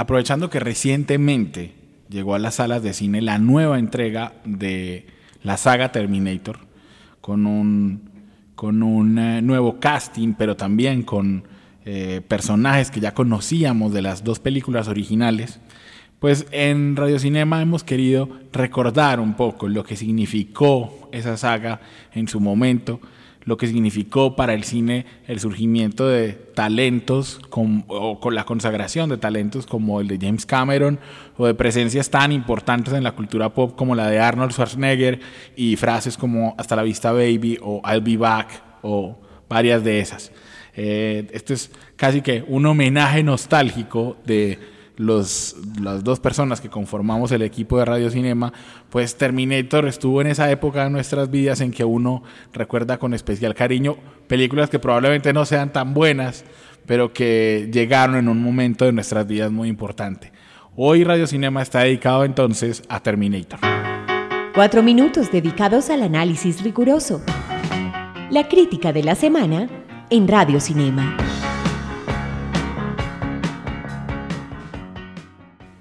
Aprovechando que recientemente llegó a las salas de cine la nueva entrega de la saga Terminator, con un, con un eh, nuevo casting, pero también con eh, personajes que ya conocíamos de las dos películas originales, pues en Radio Cinema hemos querido recordar un poco lo que significó esa saga en su momento, lo que significó para el cine el surgimiento de talentos con, o con la consagración de talentos como el de James Cameron o de presencias tan importantes en la cultura pop como la de Arnold Schwarzenegger y frases como hasta la vista baby o I'll be back o varias de esas. Eh, esto es casi que un homenaje nostálgico de los, las dos personas que conformamos el equipo de Radio Cinema, pues Terminator estuvo en esa época de nuestras vidas en que uno recuerda con especial cariño películas que probablemente no sean tan buenas, pero que llegaron en un momento de nuestras vidas muy importante. Hoy Radio Cinema está dedicado entonces a Terminator. Cuatro minutos dedicados al análisis riguroso. La crítica de la semana en Radio Cinema.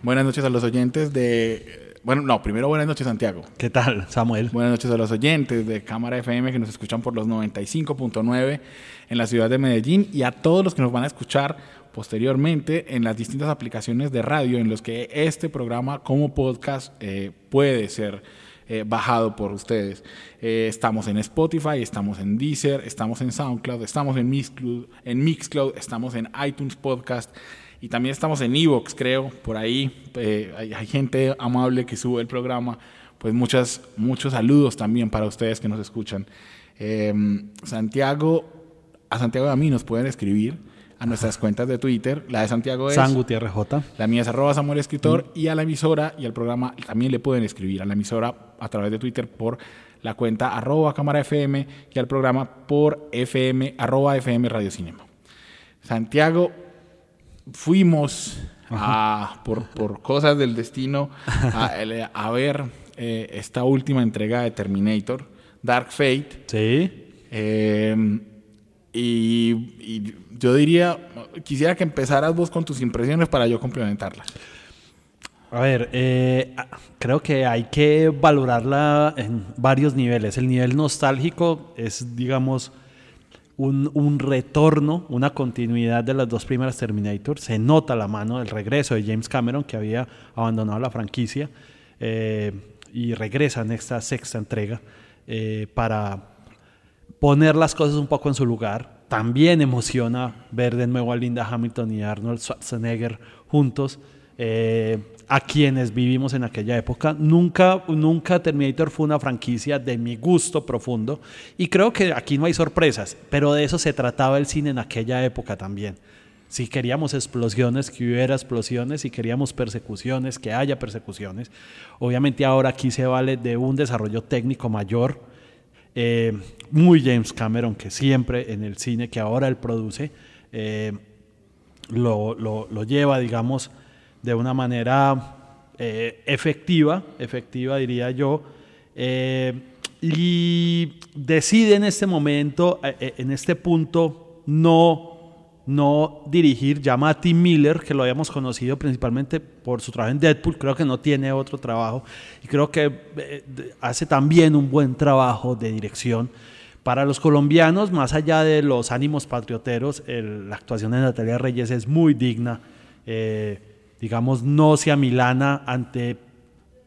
Buenas noches a los oyentes de... Bueno, no, primero buenas noches Santiago. ¿Qué tal, Samuel? Buenas noches a los oyentes de Cámara FM que nos escuchan por los 95.9 en la ciudad de Medellín y a todos los que nos van a escuchar posteriormente en las distintas aplicaciones de radio en los que este programa como podcast eh, puede ser eh, bajado por ustedes. Eh, estamos en Spotify, estamos en Deezer, estamos en SoundCloud, estamos en Mixcloud, en Mixcloud estamos en iTunes Podcast y también estamos en Evox, creo, por ahí. Eh, hay, gente amable que sube el programa. Pues muchas, muchos saludos también para ustedes que nos escuchan. Em, Santiago, a Santiago y a mí nos pueden escribir a nuestras cuentas de Twitter. La de Santiago es. San Gutiérrez J. La mía es arroba Samuel Escritor. Y a la emisora y al programa también le pueden escribir a la emisora a través de Twitter por la cuenta arroba cámara FM y al programa por FM arroba FM Radio Cinema. Santiago, fuimos a, por, por, cosas del destino a, ver eh, esta última entrega de Terminator, Dark Fate. Sí. Em, y, yo diría, quisiera que empezaras vos con tus impresiones para yo complementarlas. A ver, eh, creo que hay que valorarla en varios niveles. El nivel nostálgico es, digamos, un, retorno, una continuidad de las dos primeras Terminator. Se nota la mano del regreso de James Cameron, que había abandonado la franquicia, eh, y regresa en esta sexta entrega eh, para poner las cosas un poco en su lugar. También emociona ver de nuevo a Linda Hamilton y Arnold Schwarzenegger juntos. Eh, a quienes vivimos en aquella época. Nunca, nunca Terminator fue una franquicia de mi gusto profundo y creo que aquí no hay sorpresas, pero de eso se trataba el cine en aquella época también. Si queríamos explosiones, que hubiera explosiones, si queríamos persecuciones, que haya persecuciones. Obviamente ahora aquí se vale de un desarrollo técnico mayor, eh, muy James Cameron, que siempre en el cine que ahora él produce, eh, lo, lo, lo lleva, digamos, de una manera eh, efectiva, efectiva diría yo, eh, y decide en este momento, eh, en este punto, no, no dirigir, llama a Tim Miller, que lo habíamos conocido principalmente por su trabajo en Deadpool, creo que no tiene otro trabajo, y creo que hace también un buen trabajo de dirección. Para los colombianos, más allá de los ánimos patrioteros, la actuación de Natalia Reyes es muy digna digamos, no se amilana ante,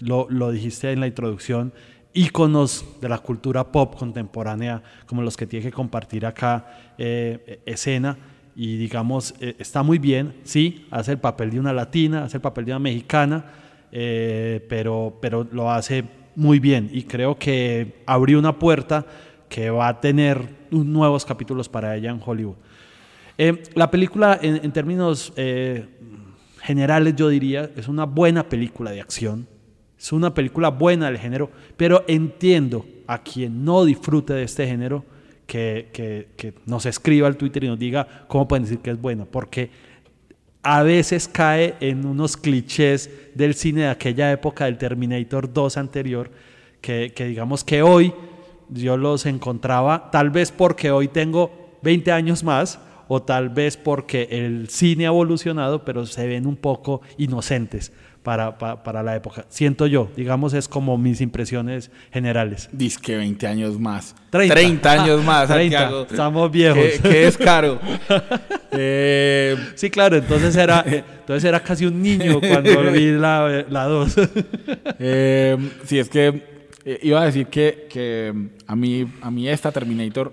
lo, lo dijiste en la introducción, íconos de la cultura pop contemporánea como los que tiene que compartir acá eh, escena y digamos eh, está muy bien, sí, hace el papel de una latina, hace el papel de una mexicana, eh, pero, pero lo hace muy bien y creo que abrió una puerta que va a tener nuevos capítulos para ella en Hollywood. La película, en, en términos generales, yo diría, es una buena película de acción. Es una película buena del género, pero entiendo a quien no disfrute de este género que, que, que nos escriba al Twitter y nos diga cómo pueden decir que es buena, porque a veces cae en unos clichés del cine de aquella época del Terminator 2 anterior, que, que digamos que hoy yo los encontraba, tal vez porque hoy tengo 20 años más, o tal vez porque el cine ha evolucionado, pero se ven un poco inocentes para, para, para la época. Siento yo, digamos, es como mis impresiones generales. Disque 20 años más. 30. 30 años más, 30. Santiago. Estamos viejos. Que, que es caro. Eh, Sí, claro, entonces era, entonces era casi un niño cuando vi la 2. eh, sí, es que eh, iba a decir que, que a, mí, a mí esta Terminator,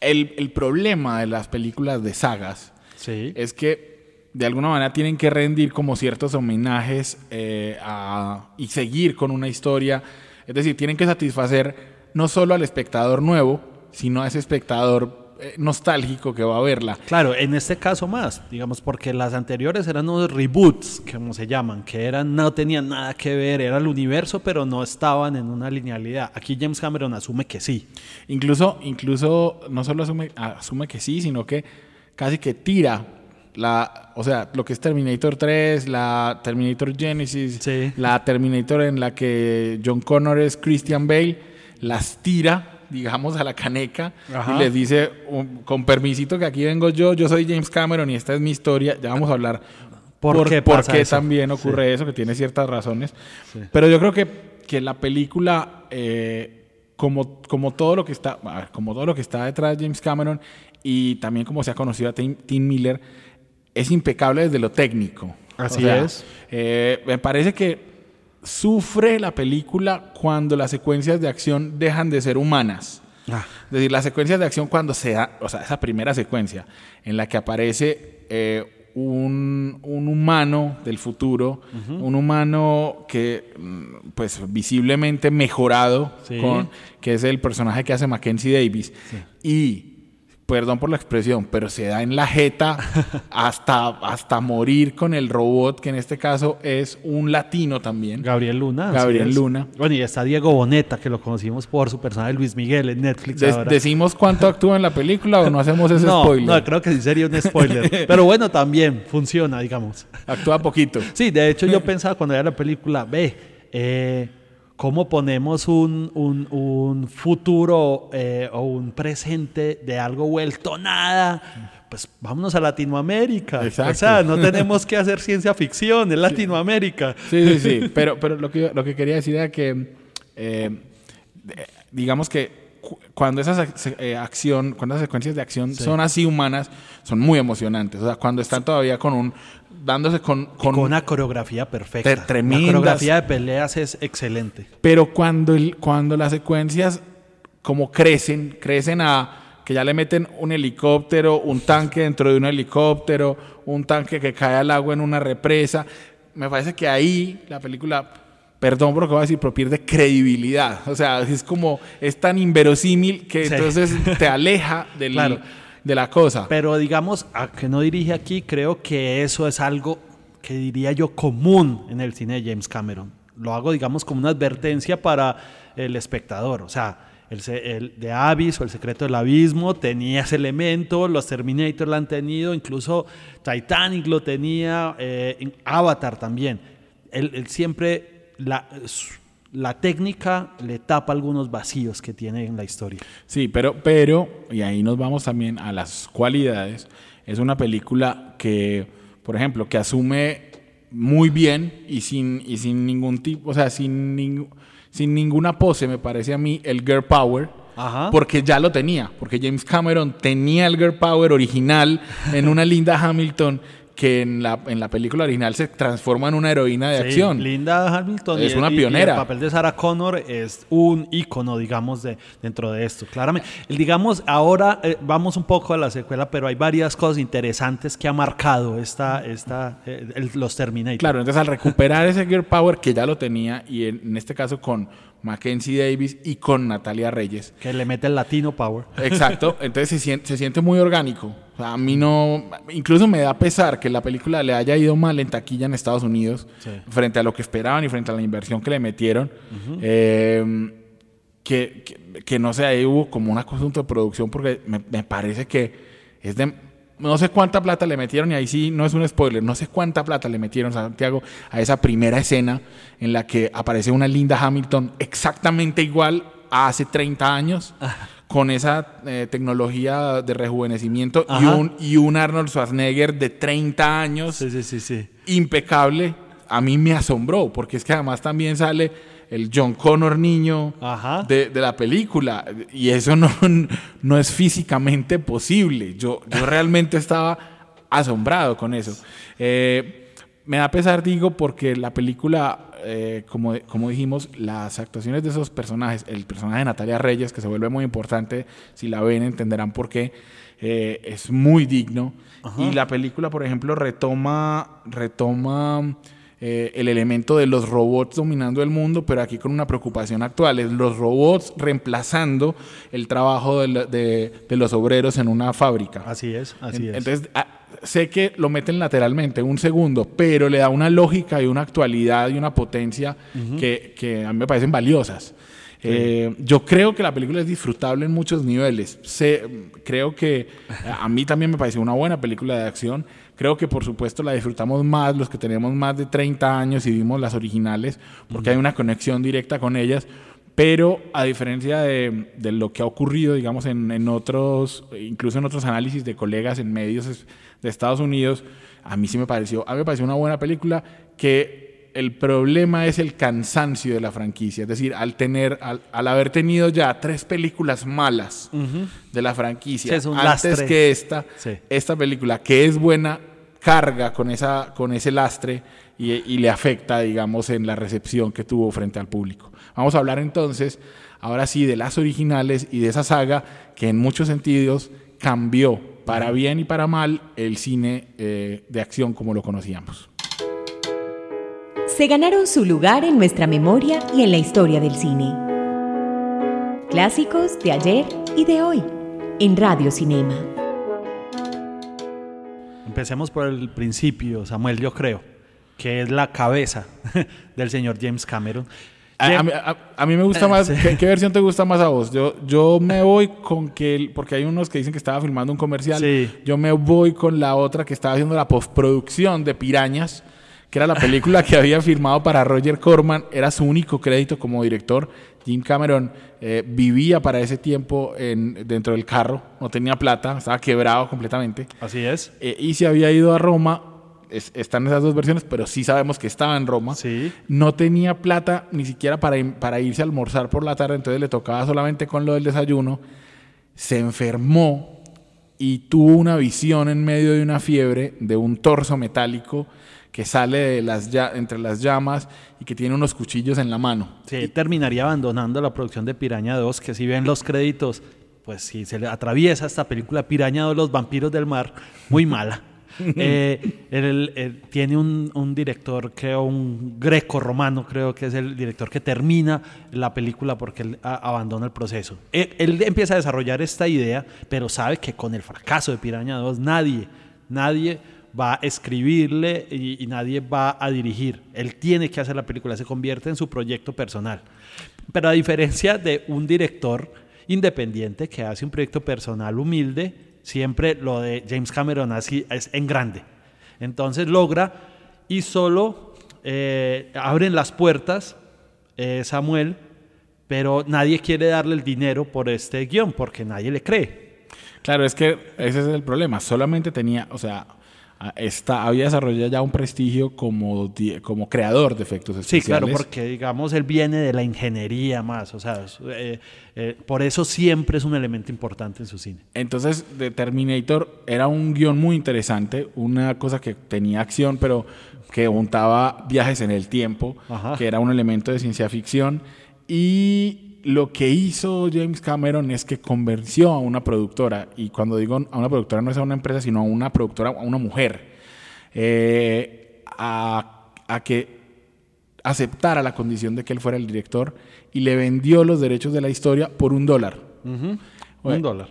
el, el problema de las películas de sagas sí. es que de alguna manera tienen que rendir como ciertos homenajes eh, a- y seguir con una historia. Es decir, tienen que satisfacer no solo al espectador nuevo, sino a ese espectador nostálgico que va a verla. Claro, en este caso más, digamos, porque las anteriores eran unos reboots, como se llaman, que eran, no tenían nada que ver, era el universo, pero no estaban en una linealidad. Aquí James Cameron asume que sí. Incluso, incluso no solo asume, asume que sí, sino que casi que tira la, o sea, lo que es Terminator 3, la Terminator Genesis, Sí. la Terminator en la que John Connor es Christian Bale, las tira, digamos, a la caneca Ajá. y les dice, um, con permisito que aquí vengo yo, yo soy James Cameron y esta es mi historia, ya vamos a hablar ¿Por qué también ocurre eso, que tiene ciertas razones. Pero yo creo que, que la película, eh, como, como todo lo que está, a ver, como todo lo que está detrás de James Cameron y también como se ha conocido a Tim, Tim Miller, es impecable desde lo técnico. Así es. eh, me parece que sufre la película cuando las secuencias de acción dejan de ser humanas. Ah. Es decir, las secuencias de acción cuando se da, o sea, esa primera secuencia en la que aparece eh, un, un humano del futuro, un humano que, mm, pues, visiblemente mejorado, Sí. con, que es el personaje que hace Mackenzie Davis, y perdón por la expresión, pero se da en la jeta hasta, hasta morir con el robot, que en este caso es un latino también. Gabriel Luna. Gabriel. Luna. Bueno, y está Diego Boneta, que lo conocimos por su personaje Luis Miguel en Netflix ahora. ¿Decimos cuánto actúa en la película o no hacemos ese no, spoiler? no, creo que sí sería un spoiler. Pero bueno, también funciona, digamos. Actúa poquito. Sí, de hecho yo pensaba cuando veía la película, ve, eh, ¿cómo ponemos un, un- un futuro eh, o un presente de algo vuelto nada? Pues vámonos a Latinoamérica. Exacto. O sea, no tenemos que hacer ciencia ficción, es Latinoamérica. Sí, sí, sí. Pero, pero lo, que, lo que quería decir era que, eh, digamos que cu- cuando esas eh, acción, cuando esas secuencias de acción son así humanas, son muy emocionantes. O sea, cuando están todavía con un, dándose con, Con, con, una coreografía perfecta. Tre- tremendas. La coreografía de peleas es excelente. Pero cuando, el, cuando las secuencias como crecen, crecen a que ya le meten un helicóptero, un tanque dentro de un helicóptero, un tanque que cae al agua en una represa, me parece que ahí la película, perdón por lo que voy a decir, pero pierde credibilidad. O sea, es como, es tan inverosímil que Sí. entonces te aleja del- Claro. De la cosa. Pero digamos, a que no dirige aquí, creo que eso es algo que diría yo común en el cine de James Cameron. Lo hago, digamos, como una advertencia para el espectador. O sea, el, el de Abyss o El secreto del abismo tenía ese elemento, los Terminator lo han tenido, incluso Titanic lo tenía, eh, Avatar también. Él, él siempre, la, la técnica le tapa algunos vacíos que tiene en la historia. Sí, pero, pero, y ahí nos vamos también a las cualidades. Es una película que, por ejemplo, que asume muy bien y sin, y sin ningún tipo, o sea, sin, ning- sin ninguna pose, me parece a mí, el girl power. Ajá. Porque ya lo tenía, porque James Cameron tenía el girl power original en una Linda Hamilton que en la, en la película original se transforma en una heroína de Sí, acción. Linda Hamilton Es y- una y pionera. el papel de Sarah Connor es un ícono, digamos, de, dentro de esto. Claramente. Digamos, ahora eh, vamos un poco a la secuela, pero hay varias cosas interesantes que ha marcado esta, esta, eh, el- los Terminator. Claro, entonces al recuperar ese Gear Power que ya lo tenía, y en, en este caso con Mackenzie Davis y con Natalia Reyes. Que le mete el latino power. Exacto, entonces se siente, se siente muy orgánico. O sea, a mí no, incluso me da pesar que la película le haya ido mal en taquilla en Estados Unidos, Sí. frente a lo que esperaban y frente a la inversión que le metieron. Eh, que, que, que no sé, ahí hubo como un asunto de producción, porque me, me parece que es de. No sé cuánta plata le metieron, y ahí sí no es un spoiler, no sé cuánta plata le metieron, Santiago, a esa primera escena en la que aparece una Linda Hamilton exactamente igual a hace 30 años, con esa eh, tecnología de rejuvenecimiento y un, y un Arnold Schwarzenegger de 30 años Sí, sí, sí, sí. impecable, a mí me asombró, porque es que además también sale el John Connor niño Ajá. de, de la película, y eso no, no es físicamente posible. Yo, yo realmente estaba asombrado con eso. Eh, me da pesar, digo, porque la película, eh, como, como dijimos, las actuaciones de esos personajes, el personaje de Natalia Reyes, que se vuelve muy importante, si la ven entenderán por qué, eh, es muy digno. Y la película, por ejemplo, retoma, retoma eh, el elemento de los robots dominando el mundo, pero aquí con una preocupación actual, es los robots reemplazando el trabajo de, la- de- de los obreros en una fábrica. Así es, así En- es. Entonces, sé que lo meten lateralmente, un segundo, pero le da una lógica y una actualidad y una potencia que, que a mí me parecen valiosas. Eh, yo creo que la película es disfrutable en muchos niveles. Creo que a mí también me pareció una buena película de acción. Creo que por supuesto la disfrutamos más los que tenemos más de 30 años y vimos las originales, porque hay una conexión directa con ellas. Pero a diferencia de, de lo que ha ocurrido, digamos, en, en otros, incluso en otros análisis de colegas en medios de Estados Unidos, a mí sí me pareció, a mí me pareció una buena película que el problema es el cansancio de la franquicia. Es decir, al tener, al, al haber tenido ya tres películas malas de la franquicia, Sí, es un antes lastre. que esta, Sí. esta película, que es buena, carga con, esa, con ese lastre y, y le afecta, digamos, en la recepción que tuvo frente al público. Vamos a hablar entonces, ahora sí, de las originales y de esa saga que en muchos sentidos cambió para bien y para mal el cine eh, de acción como lo conocíamos. se ganaron su lugar en nuestra memoria y en la historia del cine. Clásicos de ayer y de hoy, en Radio Cinema. Empecemos por el principio, Samuel, yo creo, que es la cabeza del señor James Cameron. A, mí, a- a mí me gusta más. Sí. ¿qué, qué versión te gusta más a vos? Yo, yo me voy con que. el- porque hay unos que dicen que estaba filmando un comercial. Sí. Yo me voy con la otra que estaba haciendo la postproducción de Pirañas, que era la película que había firmado para Roger Corman. Era su único crédito como director. Jim Cameron eh, vivía para ese tiempo en, dentro del carro, no tenía plata, estaba quebrado completamente. Así es. Eh, y se había ido a Roma. Es- están esas dos versiones, pero sí sabemos que estaba en Roma Sí. no tenía plata ni siquiera para, para irse a almorzar por la tarde, entonces le tocaba solamente con lo del desayuno. Se enfermó y tuvo una visión en medio de una fiebre de un torso metálico que sale de las, entre las llamas y que tiene unos cuchillos en la mano. Sí, terminaría abandonando la producción de Piraña 2, que si ven los créditos, pues si se le atraviesa esta película Piraña 2, Los vampiros del mar, muy mala. Eh, tiene un, director, creo, un greco romano, creo que es el director que termina la película porque él abandona el proceso. Él, él empieza a desarrollar esta idea, pero sabe que con el fracaso de Piraña 2 nadie, nadie va a escribirle y, y nadie va a dirigir. Él tiene que hacer la película, se convierte en su proyecto personal. Pero a diferencia de un director independiente que hace un proyecto personal humilde, siempre lo de James Cameron así es en grande. Entonces logra y solo eh, abren las puertas eh, Samuel, pero nadie quiere darle el dinero por este guion porque nadie le cree. Claro, es que ese es el problema. Solamente tenía, o sea, está, había desarrollado ya un prestigio como, como creador de efectos Sí, especiales. claro, porque digamos él viene de la ingeniería más, o sea, eh, eh, por eso siempre es un elemento importante en su cine. Entonces, The Terminator era un guion muy interesante, una cosa que tenía acción, pero que untaba viajes en el tiempo, Ajá. que era un elemento de ciencia ficción. Y lo que hizo James Cameron es que convenció a una productora, y cuando digo a una productora no es a una empresa, sino a una productora, a una mujer, eh, a, a que aceptara la condición de que él fuera el director y le vendió los derechos de la historia por un dólar. Un Bueno, dólar.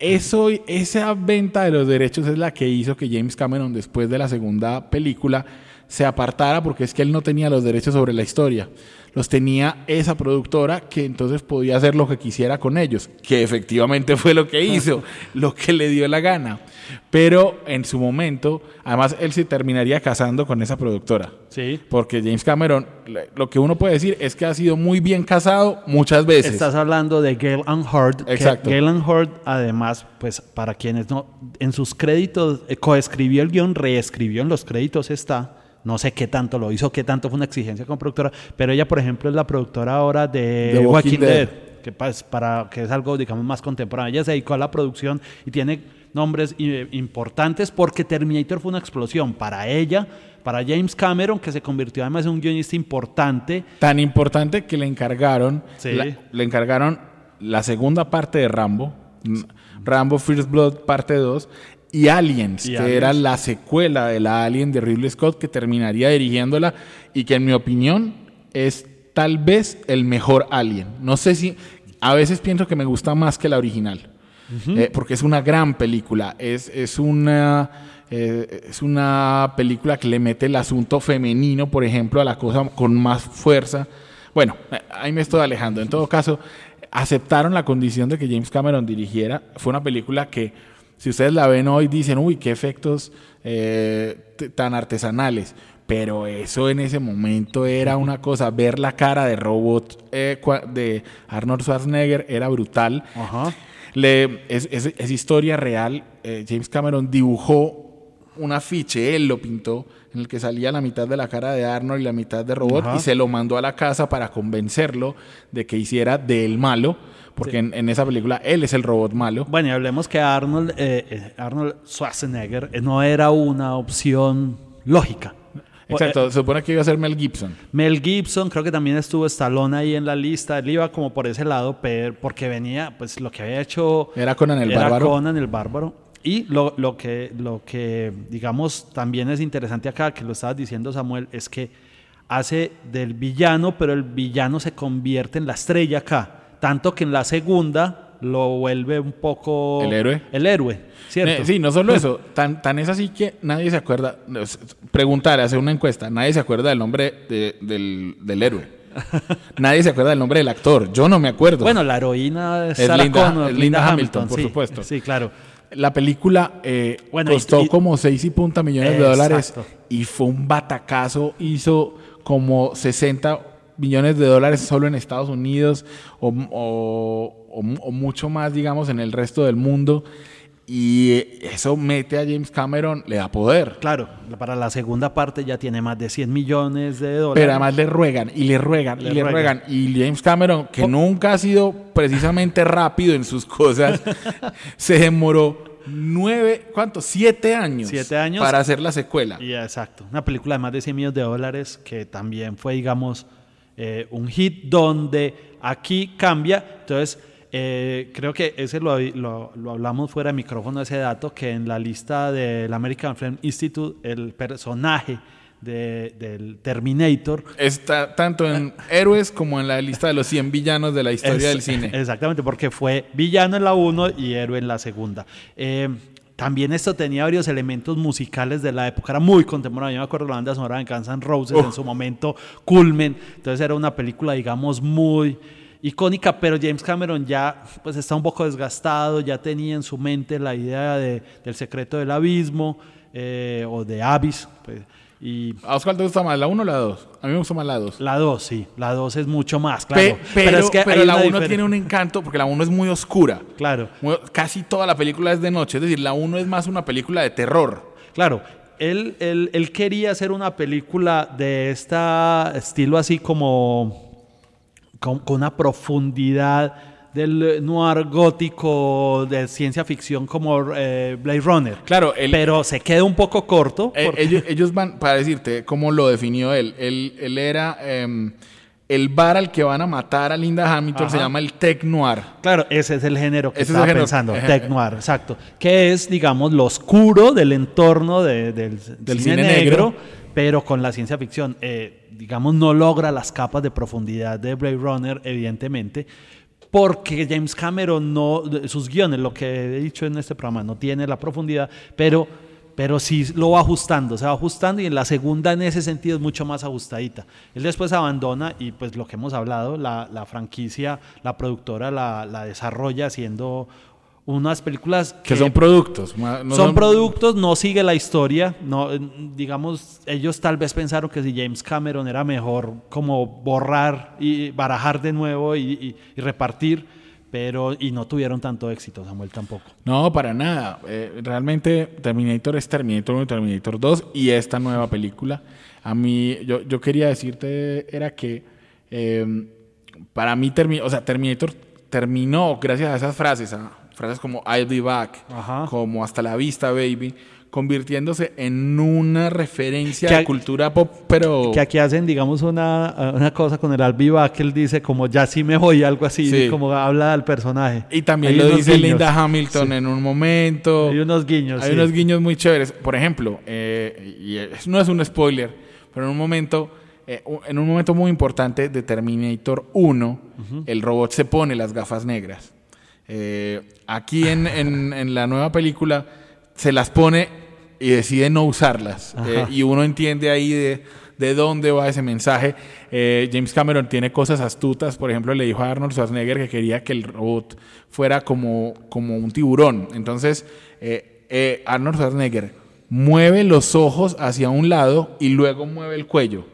Eso, esa venta de los derechos es la que hizo que James Cameron, después de la segunda película, se apartara porque es que él no tenía los derechos sobre la historia. Los tenía esa productora que entonces podía hacer lo que quisiera con ellos, que efectivamente fue lo que hizo, lo que le dio la gana. Pero en su momento, además él se terminaría casando con esa productora. Sí. Porque James Cameron, lo que uno puede decir es que ha sido muy bien casado muchas veces. Estás hablando de Gale and Hurd. Exacto. Gale and Hurd, además, pues para quienes no, en sus créditos, eh, coescribió el guion, reescribió en los créditos está. No sé qué tanto lo hizo, qué tanto fue una exigencia como productora, pero ella, por ejemplo, es la productora ahora de The Walking Walking, Dead. Dead, que, para, que es algo, digamos, más contemporáneo. Ella se dedicó a la producción y tiene nombres eh, importantes porque Terminator fue una explosión para ella, para James Cameron, que se convirtió además en un guionista importante. Tan importante que le encargaron, Sí. la- le encargaron la segunda parte de Rambo, Rambo First Blood parte 2 y Aliens, Y que Aliens. era la secuela de la Alien de Ridley Scott que terminaría dirigiéndola y que en mi opinión es tal vez el mejor Alien. No sé si a veces pienso que me gusta más que la original. Eh, porque es una gran película. Es, es una. eh, es una película que le mete el asunto femenino, por ejemplo, a la cosa con más fuerza. Bueno, eh, ahí me estoy alejando. En todo caso, aceptaron la condición de que James Cameron dirigiera. Fue una película que, si ustedes la ven hoy, dicen, uy, qué efectos eh, tan artesanales. Pero eso en ese momento era una cosa. Ver la cara de robot eh, de Arnold Schwarzenegger era brutal. Ajá. Le, es, es- es historia real. Eh, James Cameron dibujó un afiche, él lo pintó, en el que salía la mitad de la cara de Arnold y la mitad de robot, Ajá. y se lo mandó a la casa para convencerlo de que hiciera del malo, porque en, en esa película él es el robot malo. Bueno, y hablemos que Arnold, eh, eh, Arnold Schwarzenegger eh, no era una opción lógica. Exacto, se supone que iba a ser Mel Gibson. Mel Gibson, creo que también estuvo Stallone ahí en la lista. Él iba como por ese lado, pero porque venía, pues lo que había hecho Era Conan el era Bárbaro. Conan el Bárbaro. Y lo, lo que, lo que, digamos, también es interesante acá, que lo estabas diciendo Samuel, es que hace del villano, pero el villano se convierte en la estrella acá. Tanto que en la segunda lo vuelve un poco... ¿El héroe? El héroe, ¿cierto? Eh, sí, no solo eso, tan, tan es así que nadie se acuerda, preguntar, hacer una encuesta, nadie se acuerda del nombre de- del, del héroe. nadie se acuerda del nombre del actor, yo no me acuerdo. Bueno, la heroína es, Es Linda- Connor, es Linda Hamilton, por sí, supuesto. Sí, claro. La película eh, Bueno, costó y- como 6 y punta millones de dólares y fue un batacazo. Hizo como 60 millones de dólares solo en Estados Unidos o, o- o mu- o mucho más, digamos, en el resto del mundo. Y eso mete a James Cameron, le da poder. Claro, para la segunda parte ya tiene más de 100 millones de dólares. Pero además le ruegan y le ruegan Le y le ruegan. ruegan. Y James Cameron, que nunca ha sido precisamente rápido en sus cosas, se demoró nueve, ¿cuántos? Siete años. Siete años. Para hacer la secuela. Y, exacto, una película de más de 100 millones de dólares que también fue, digamos, eh, un hit donde aquí cambia. Entonces, eh, creo que ese lo, lo- lo hablamos fuera de micrófono, ese dato, que en la lista del American Film Institute, el personaje de- del Terminator Está tanto en Héroes como en la lista de los 100 villanos de la historia Es- del cine. Exactamente, porque fue villano en la 1 y héroe en la segunda. Eh, también esto tenía varios elementos musicales de la época, era muy contemporáneo. Yo me acuerdo de la banda sonora de Guns N' Roses en su momento, Culmen. Entonces era una película, digamos, muy icónica, pero James Cameron ya pues está un poco desgastado, ya tenía en su mente la idea de- del secreto del abismo eh, o de Abyss. pues, y ¿A Oscar te gusta más la 1 o la 2? A mí me gusta más la 2. la 2, sí, la 2 es mucho más, claro. pero es que pero la una 1 diferen- tiene un encanto porque la 1 es muy oscura. Claro. Muy- Casi toda la película es de noche. Es decir, la 1 es más una película de terror. Claro, él, él- él quería hacer una película de este estilo así como con, con una profundidad del noir gótico de ciencia ficción como eh, Blade Runner. Claro, él- pero se queda un poco corto. Eh, porque- ellos, ellos van, para decirte cómo lo definió él, él, él era em, el bar al que van a matar a Linda Hamilton, se llama el Tech Noir. Claro, ese es el género que Ese es estaba el pensando, tech noir, exacto. Que es, digamos, lo oscuro del entorno de- del, Del cine, cine negro, negro. pero con la ciencia ficción. Eh, digamos, no logra las capas de profundidad de Blade Runner, evidentemente, porque James Cameron no, sus guiones, lo que he dicho en este programa, no tiene la profundidad, pero, pero sí lo va ajustando, se va ajustando y en la segunda en ese sentido es mucho más ajustadita. Él después abandona y pues lo que hemos hablado, la, la franquicia, la productora la, la desarrolla haciendo unas películas que, son productos. No son, productos, no sigue la historia. No, digamos, ellos tal vez pensaron que si James Cameron era mejor como borrar y barajar de nuevo y, repartir, pero y no tuvieron tanto éxito, Samuel tampoco. No, para nada. Eh, realmente Terminator es Terminator 1 y Terminator 2 y esta nueva película. A mí, yo, yo quería decirte, era que eh, para mí, o sea, Terminator terminó gracias a esas frases. ¿ah? frases como I'll be back, como hasta la vista, baby, convirtiéndose en una referencia de cultura pop, pero... Que aquí hacen, digamos, una, una cosa con el be back, él dice como ya sí me voy, algo así, como habla del personaje. Y también lo dice Linda Hamilton en un momento. Hay unos guiños. Hay unos guiños muy chéveres. Por ejemplo, eh, y no es un spoiler, pero en un momento... Eh, en un momento muy importante de Terminator 1, el robot se pone las gafas negras. Eh, aquí en, en, la nueva película se las pone y decide no usarlas. Eh, y uno entiende ahí de, de dónde va ese mensaje. Eh, James Cameron tiene cosas astutas. Por ejemplo, le dijo a Arnold Schwarzenegger que quería que el robot fuera como, como un tiburón. Entonces, Arnold Schwarzenegger mueve los ojos hacia un lado y luego mueve el cuello.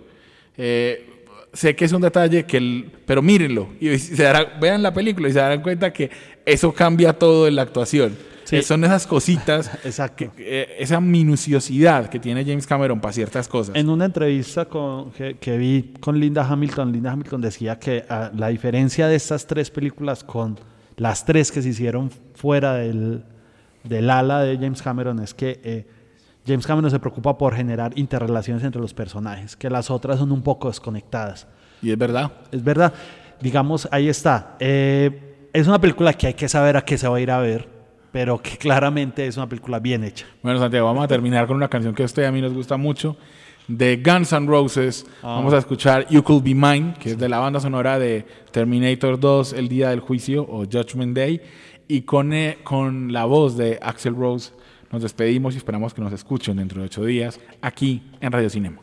sé que es un detalle que el, pero mírenlo y se vean la película y se darán cuenta que eso cambia todo en la actuación. Son esas cositas, eh, esa minuciosidad que tiene James Cameron para ciertas cosas. En una entrevista con, que, vi con Linda Hamilton, Linda Hamilton decía que ah, la diferencia de estas tres películas con las tres que se hicieron fuera del, del ala de James Cameron es que eh, James Cameron se preocupa por generar interrelaciones entre los personajes, que las otras son un poco desconectadas. Y es verdad. Es verdad. Digamos, ahí está. Eh, es una película que hay que saber a qué se va a ir a ver, pero que claramente es una película bien hecha. Bueno, Santiago, vamos a terminar con una canción que a usted y a mí nos gusta mucho. De Guns N' Roses, ah. vamos a escuchar You Could Be Mine, que es de la banda sonora de Terminator 2, El Día del Juicio o Judgment Day. Y con, eh, con la voz de Axel Rose nos despedimos y esperamos que nos escuchen dentro de ocho días aquí en Radio Cinema.